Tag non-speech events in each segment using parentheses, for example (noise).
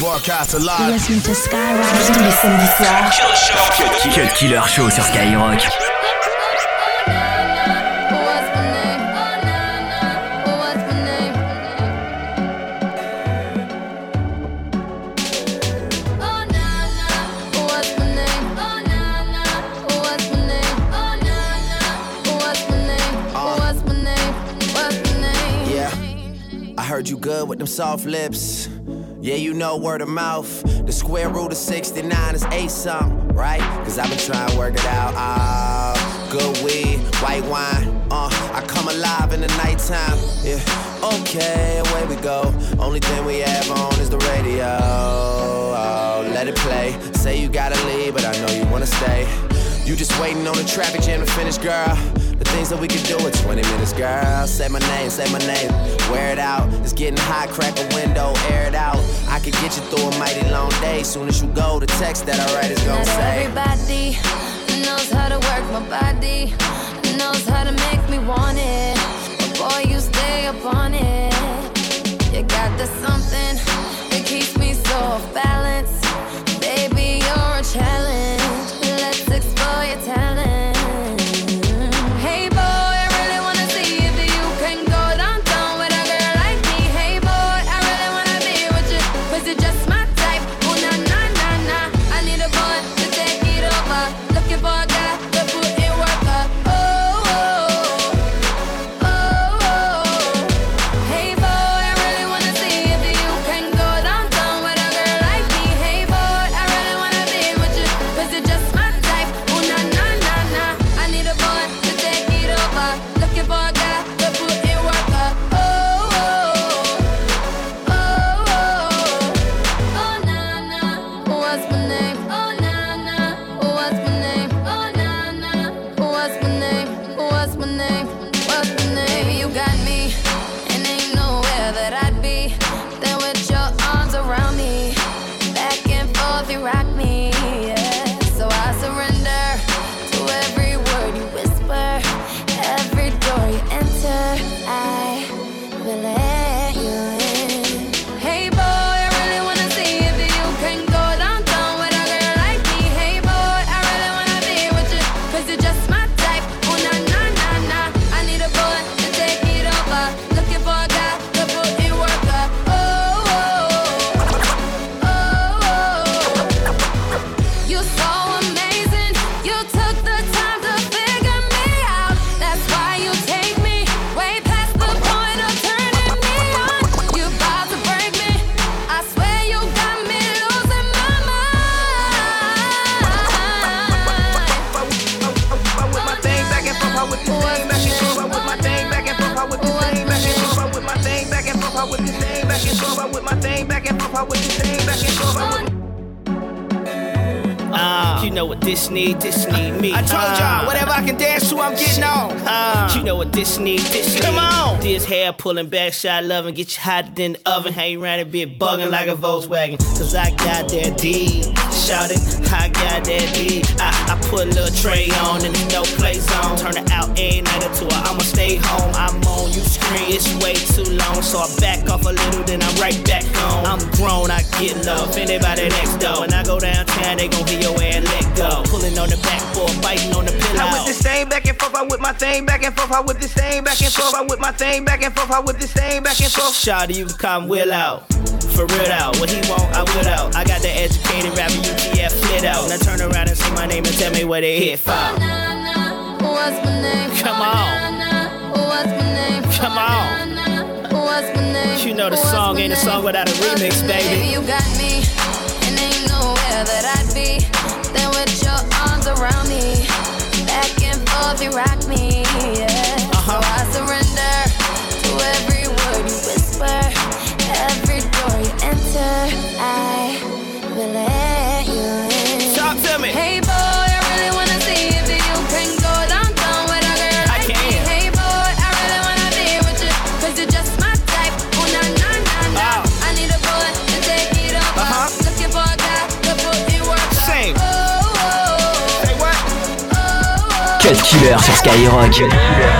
Broadcast alive. Listen to Skyrock tous les samedis soirs. Cut Killer Show sur Skyrock. I heard you good with them soft lips. Yeah, you know word of mouth. The square root of 69 is eight something, right? Cause I've been trying to work it out. Uh, good weed, white wine. Uh, I come alive in the nighttime. Yeah, okay, away we go. Only thing we have on is the radio. Oh, let it play. Say you gotta leave, but I know you wanna stay. You just waiting on the traffic jam to finish, girl. The things that we could do in 20 minutes, girl. Say my name, say my name. Wear it out. It's getting hot, crack a window, air it out. I could get you through a mighty long day. Soon as you go, the text that I write is gonna Not say. Everybody knows how to work my body, knows how to make me want it. But boy, you stay up on it. You got the something that keeps me so off balance. You know what this need, this need me. I told y'all, Uh, whatever I can dance to, I'm getting on. Uh, you know what this need, this need. Come on. This hair pulling back, shot loving, get you hotter than the oven. Hang around and be bugging like a Volkswagen. Cause I got that D. Shout it, I got that D. I, I put a little tray on and no play zone. Turn it out every night or two. I'ma stay home. I'm on, you screen, it's way too long. So I back off a little, then I'm right back on. I'm grown, I get love. Anybody next door. When I go downtown, they gon' hear your ass let go. Pulling on the backboard, biting on the pillow. I with the same back and forth, I with my thing back and forth, I with the same back and forth, I with my thing back and forth, I with the same back and forth. Shawty, you can come Will out. For real out. What he want, I will out. I got the educated rapper UTF flit out. Now turn around and say my name and tell me where they hit from. What's my name? Come on. What's my name? Come on. What's my name? You know the song ain't a song without a remix, baby. You got me, and ain't nowhere that I'd be. Then with your arms around me, back and forth you rock me. Yeah. Cut Killer sur Skyrock.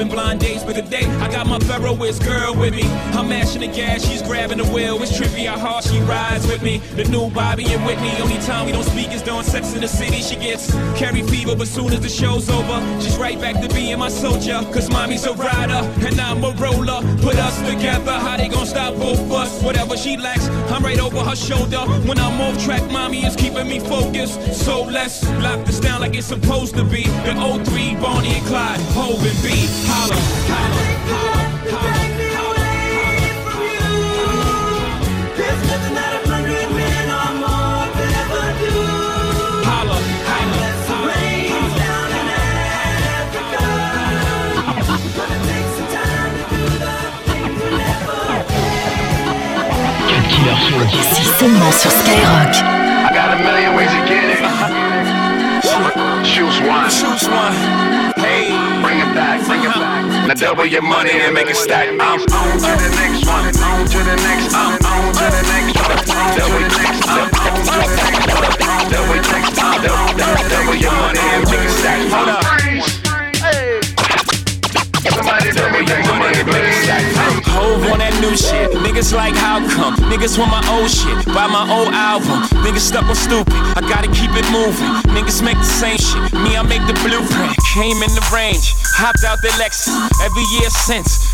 Been blind days, but today got my Ferroist girl with me. I'm mashing the gas, she's grabbing the wheel. It's trippy how hard she rides with me. The new Bobby and Whitney. Only time we don't speak is during sex in the city. She gets carry fever, but soon as the show's over, she's right back to being my soldier. Cause mommy's a rider and I'm a roller. Put us together, how they gonna stop both of us? Whatever she lacks, I'm right over her shoulder. When I'm off track, mommy is keeping me focused. So let's lock this down like it's supposed to be. The 03, Bonnie and Clyde, Hov and B. Holla, holla, holla. Seulement sur Skyrock. I got a million ways to get it. Choose one. Choose one. Hey. Bring it back, bring it back. Now double your money and make it stack. I'm on to the next one. On to the next. I'm on to the next one. Double the next. I'm on to the next one. Double. Double, double your money and make it stack. Hold up. On that new shit. Niggas like how come? Niggas want my old shit. Buy my old album. Niggas stuck on stupid. I gotta keep it moving. Niggas make the same shit. Me, I make the blueprint. Came in the range. Hopped out the Lexus. Every year since.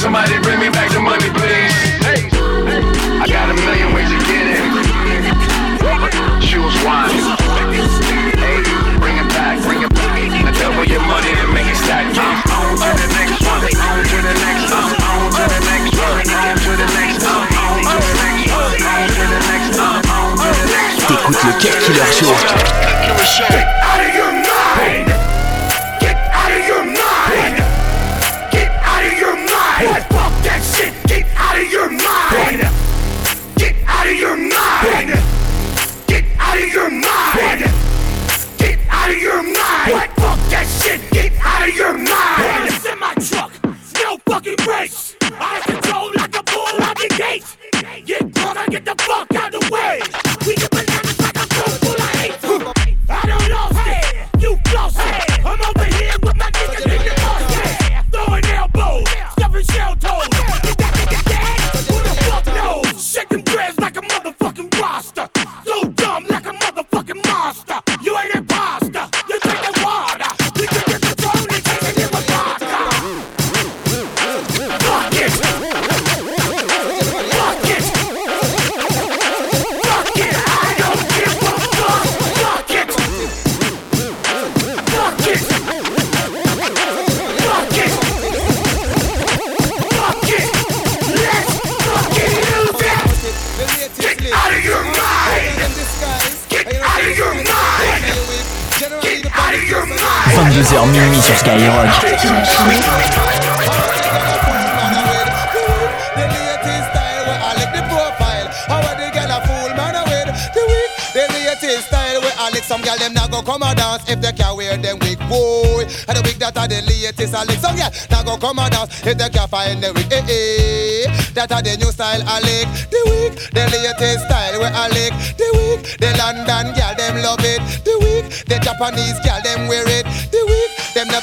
Somebody bring me back the money, please. I got a million ways to get it. Choose one. Some girl them not go come a dance if they can wear them wig. Boy, and the wig that are the latest. I like some girl not go come a dance if they can find the wig. Eh eh, that are the new style I like. The wig, the latest style where I like the wig. The London girl them love it. The wig, the Japanese girl them wear it. The wig,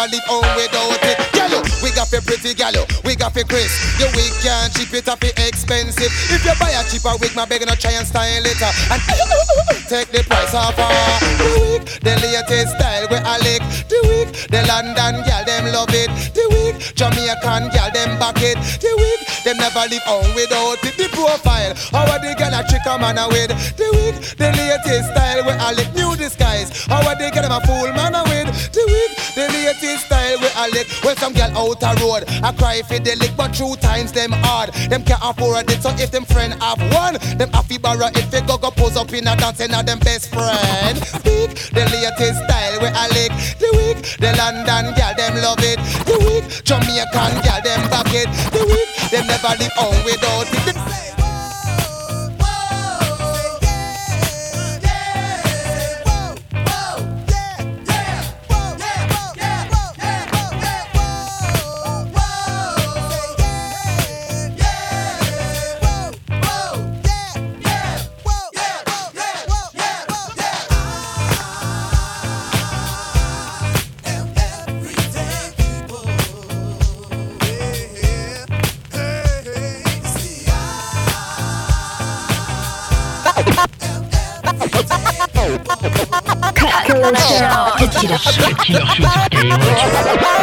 never leave home without it. Gallo, we got for pretty gallo, we got for Chris. The wig can't cheap it up, expensive. If you buy a cheaper wig, my beg no try and style it uh, and (laughs) take the price off. Uh. The wig, the latest style where I like. The wig, the London girl them love it. The wig, Jamaican girl them back it. The wig, them never leave on without it. The profile, how are the girl a trick a man with? The wig, the latest style where I like. New disguise, how are they get them a fool man with? The wig, the latest style where I lick. When some girl out a road, I cry for the lick, but true times them hard. Them can't afford it, so if them friend have one, them have to borrow it. They go go pose up in a dance and them best friend. Speak the latest style where I lick. The wig, the London girl them love it. The wig, Jamaican gal them back it. The weak, them never live on without it. Sur (laughs) Skyrock.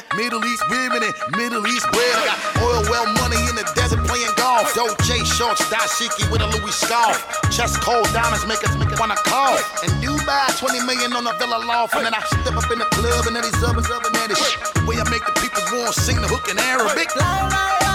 Got Middle East women and Middle East bread. I got oil well money in the desert playing golf. Dolce shorts, dashiki with a Louis scarf. Chest cold diamonds make us make it wanna call. And Dubai, 20 million on a villa loft. And then I step up in the club and then these other man, this shit. The way I make the people want sing the hook in Arabic. tape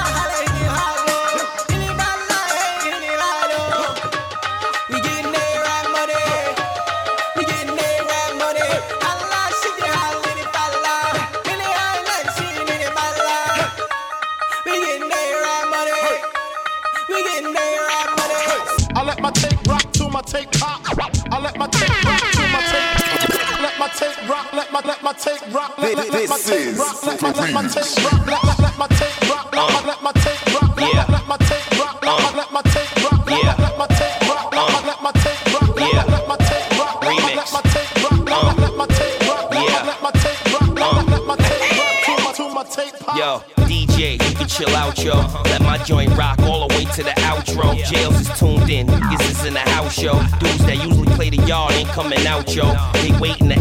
Let my let my tape rock. Let, let, let my tape rock. Let my let my tape rock. Let, let, let my tape rock. Let my let my tape rock. Let, let my tape rock. Let my let my tape rock. Let, let my tape rock. Let my let my tape rock. Let, let my tape rock. Let my let my tape rock. Let, let my tape rock. Let, let my tape rock. Let, let my tape rock to my to my tape pop. Yo, DJ, you can chill out, yo. Let my joint rock all the way to the outro. Jails is tuned in, niggas is in the house, yo. Dudes that usually play the yard ain't coming out, yo. They waiting to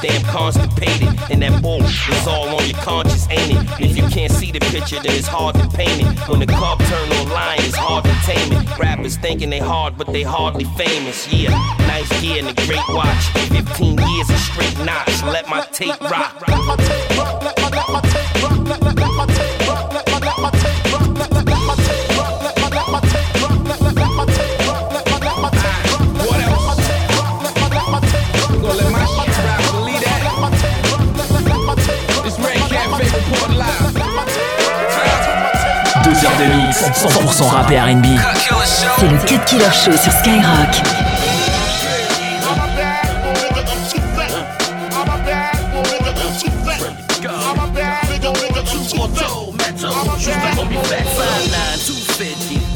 damn constipated. And that bull is all on your conscience, ain't it? If you can't see the picture, then it's hard to paint it. When the club turn online, it's hard to tame it. Rappers thinking they hard, but they hardly famous. Yeah, nice gear and a great watch. 15 years of straight knots. Let my tape rock. Let my tape rock. 100% rap et R&B. C'est le Cut Killer Show sur Skyrock.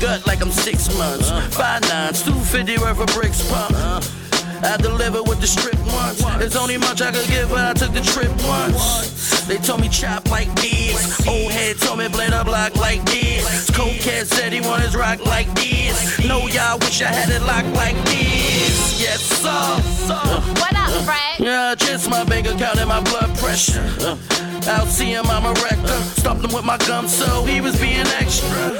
Gut like I'm six months. Five nines, two fifty worth of bricks pump. I deliver with the strip once. There's only much I could give, but I took the trip once. They told me chop like this. Old head told me blade up block like this. Want like this. No, y'all wish I had it locked like this. Yes, sir. What up, Fred? Yeah, just my bank account and my blood pressure. Out seeing Mama Rector. Stopped him with my gum, so he was being extra.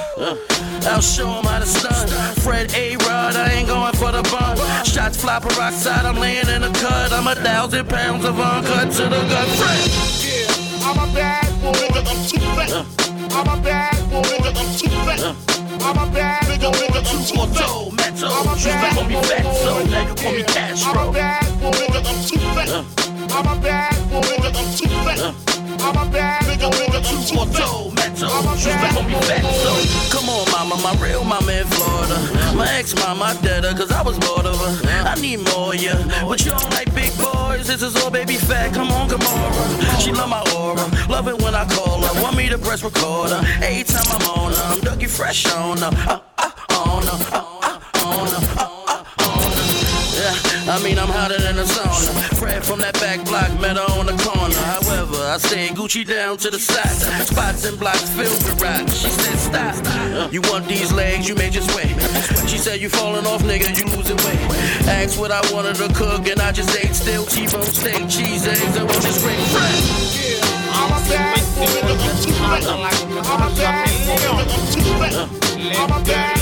I'll show him how to stun. Fred A. Rod, I ain't going for the bun. Shots fly peroxide, I'm laying in the cut. I'm a thousand pounds of uncut to the gut. Fred. Yeah, I'm a bad boy, nigga, I'm too fat. I'm a bad boy, nigga, I'm too fat. I'm a bad nigga, nigga, I'm too fat. metal, I'm a you bad call me boy, fat, so now you call me. Castro. I'm a bad boy, nigga, I'm too fat. I'm a bad boy, nigga, I'm too fat. I'm a bad nigga, nigga, I'm too fat. metal, I'm a you bad call me boy, fat, so Come on, mama, my real mama in Florida. My ex mama, I dead her, cause I was bored of her. I need more, yeah. But you don't like big boys, this is all baby fat. Come on, Gamora. She love my aura, love it when I call her. Want me to press recorder. Every time I'm on her, I'm Dougie Fresh on her. Uh, uh, I mean, I'm hotter than a sauna. Fred from that back block, met her on the corner. However, I stay Gucci down to the side. Spots and blocks filled with rocks. She said, stop. You want these legs, you may just wait. She said, you falling off, nigga, you losing weight. Asked what I wanted to cook, and I just ate still T-bone steak, cheese, eggs, and was just great. Fred. I'm a bad boy, I'm too fat. I'm a bad boy, I'm too fat. I'm a bad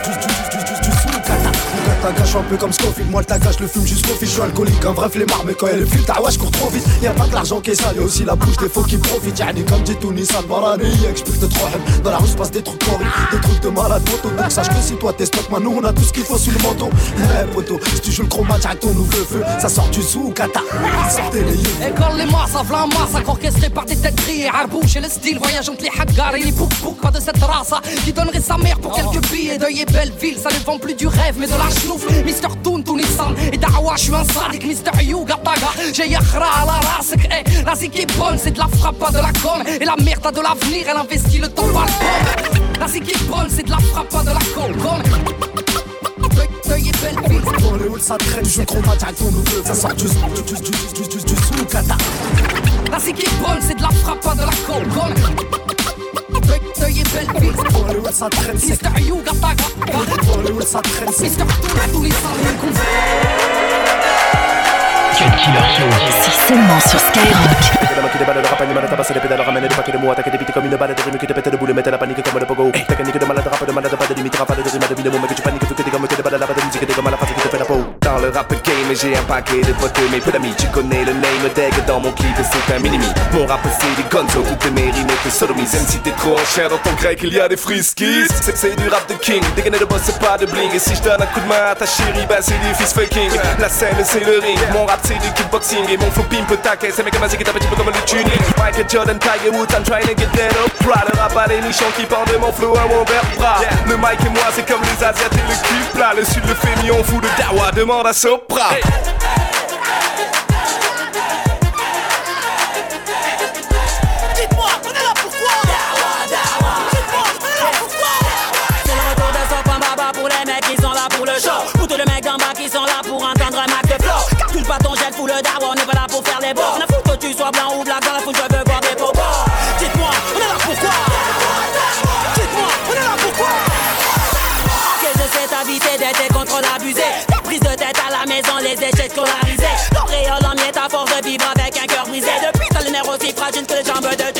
tagage un peu comme Scofield. Moi le tagage le fume jusqu'au fil Je suis alcoolique un vrai flemmard Mais quand elle file ta ouais je cours trop vite. Y'a pas que l'argent qui est sale Y'a aussi la bouche des faux qui profitent. Yani comme dit tout Nissan Barani Explique de trop Dans la rue se passe des trucs horribles Des trucs de malade. Moto Donc sache que si toi t'es stock Nous on a tout ce qu'il faut sous le manteau. Eh poto Si tu joues le chroma avec ton nouveau feu. Ça sort du sous kata Sortez les yeux École les masses V'là masse orchestré par des têtes grillées Arbouche et le style Voyage entre les haggars et les bouk bouk. Pas de cette race Qui donnerait sa mère pour quelques billets. Deuil et belle ville Ça ne vend plus du rêve mais de la Mister Toon Tunisan Et دعوة je suis un sadique Mister Yuga Taga J'ai Yakhra à la race Eh la zik est bonne C'est de la frappe pas de la com Et la merde a de l'avenir Elle investit le temps par le La zik est bonne C'est de la frappe pas de la com Deuil et belle ville Dans les halls ça traîne Je combat avec ton nouveau Ça sort du du du du du du du sous kata La zik est bonne C'est de la frappe pas de la com Deuil et belle ville Dans les halls ça traîne Mister Yuga Taga Dans les halls ça traîne Mister Toon tous les Cut Killer Show. C'est seulement sur Skyrock. qui déballe le rap animal tabasser les pédales ramener des paquets de mots attaquer des bites comme une balle de rime qui te pète de boule mettre la panique comme le pogo technique de malade rap de malade pas de limite rap de rime de vie de mots que tu paniques vu que t'es comme que des balles la de musique t'es comme la face qui te fait la peau dans le rap game j'ai un paquet de potes mes peu d'amis tu connais le name tag dans mon clip c'est un minimi. Mon rap c'est des gonzo toutes mes rimes te sodomisent même si t'es trop en chair dans ton grec il y a des friskies. C'est du rap de king dégainé de boss c'est pas de bling. Et si je donne un coup de main à ta chérie bah c'est du fist fucking la scène c'est le ring. Mon rap c'est du kickboxing. Et mon flow pimp taquet c'est mec qui tape un petit peu comme le tuning Michael Jordan, Tiger Woods, I'm trying to get that up. Le rap à les nichons qui parlent de mon flow à mon vertebras Le mic et moi c'est comme les asiates et le cul plat. Le sud le mis on fout de dawa, demande oração, pá! Les échecs scolarisés L'auréole en miettes à force de vivre avec un cœur brisé. Depuis t'as le nerf aussi fragile que les jambes de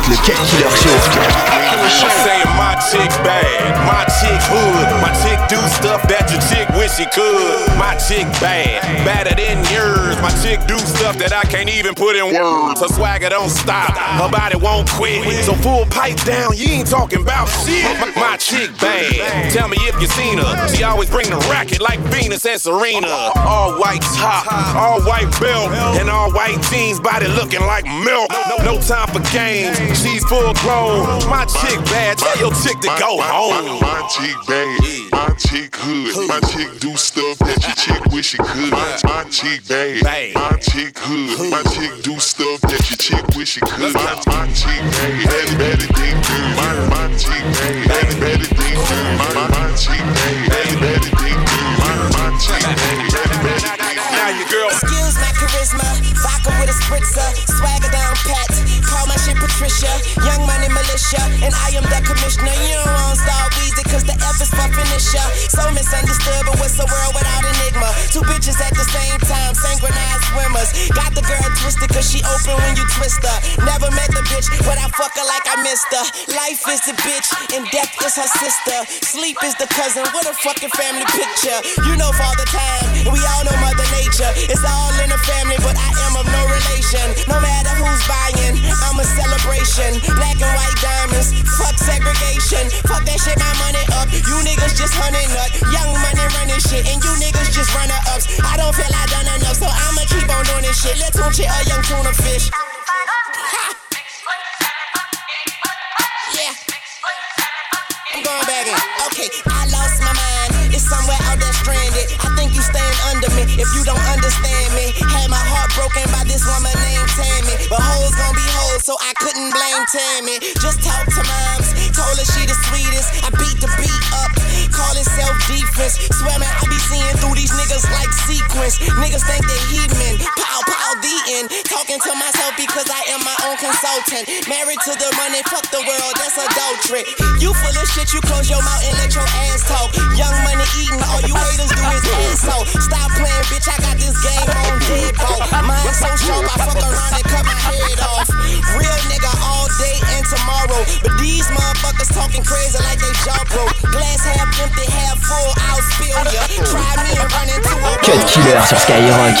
T'écoutes le Cut Killer. My chick bad, my chick hood, my chick do stuff that your chick wish she could. My chick bad, badder than yours. My chick do stuff that I can't even put in words. Her swagger don't stop, her body won't quit. So full pipe down, you ain't talking about shit. My, my chick bad, tell me if you seen her. She always bring the racket like Venus and Serena. All white top, all white belt, and all white jeans, body looking like milk. No, no time for games, she's full grown. My chick bad, tell your chick to go home. My chick bad, my chick hood, my chick do stuff that your chick wish she could. My chick bad, my chick hood, my chick do stuff that your chick wish she could. My, my chick bad, better, better than good. My, my chick bad, better, better than good. My, my chick bad, better, better than good. My, my chick bad, better, better than good. Now your girl. Excuse my charisma, vodka with a spritzer, militia, young money militia, and I am that commissioner. You don't want star the F is for finisher. So misunderstood, but what's the world without enigma? Two bitches at the same time, synchronized swimmers. Got the girl twisted cause she open when you twist her. Never met the bitch, but I fuck her like I missed her. Life is the bitch, and death is her sister. Sleep is the cousin, what a fucking family picture. You know Father Time, and we all know Mother Nature. It's all in the family, but I am of no relation. No matter who's buying, I'm a celebration. Black and white diamonds, fuck segregation. Fuck that shit, my money up. You niggas just hunting nut. Young money running shit, and you niggas just runner ups. I don't feel I done enough, so I'ma keep on doing this shit. Let's tune a young tuna fish. Yeah. I'm going back in. Okay, I lost my mind. It's somewhere out there stranded. I think you stand under me if you don't understand me. Had my heart broken by this woman named Tammy. But hoes gon' be hoes, so I couldn't blame Tammy. Just talk to moms. Told her she the sweetest. I beat the beat up. Call it self defense. Swear man, I be seeing through these niggas like sequence. Niggas think they heathen. Pow, pow, the end. Talking to myself because I am my own consultant. Married to the money, fuck the world, that's adultery. You full of shit, you close your mouth and let your ass talk. Young money eating, all you haters do is asshole. Stop playing, bitch, I got this game on deadbolt. Mine so sharp, I fuck around and cut my head off. Tomorrow. But these motherfuckers talking crazy like they jaw broke. Glass half empty, half full, I'll spill ya. Try me and run into a Cut Killer sur Skyrock.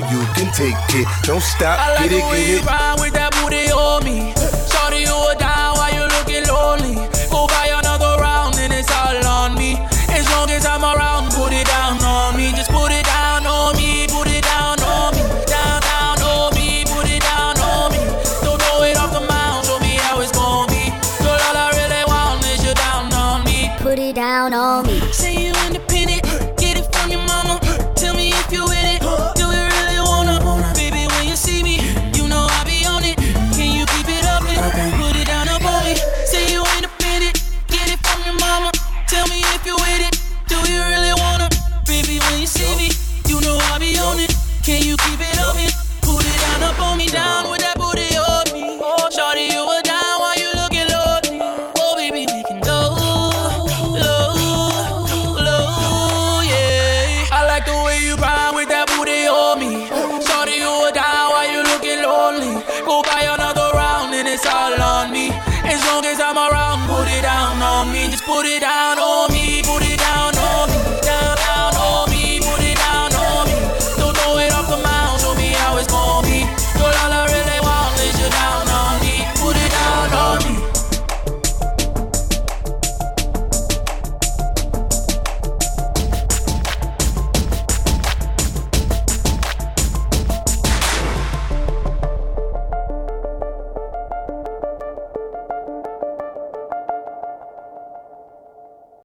you can take it. Don't stop, I like get it, get it.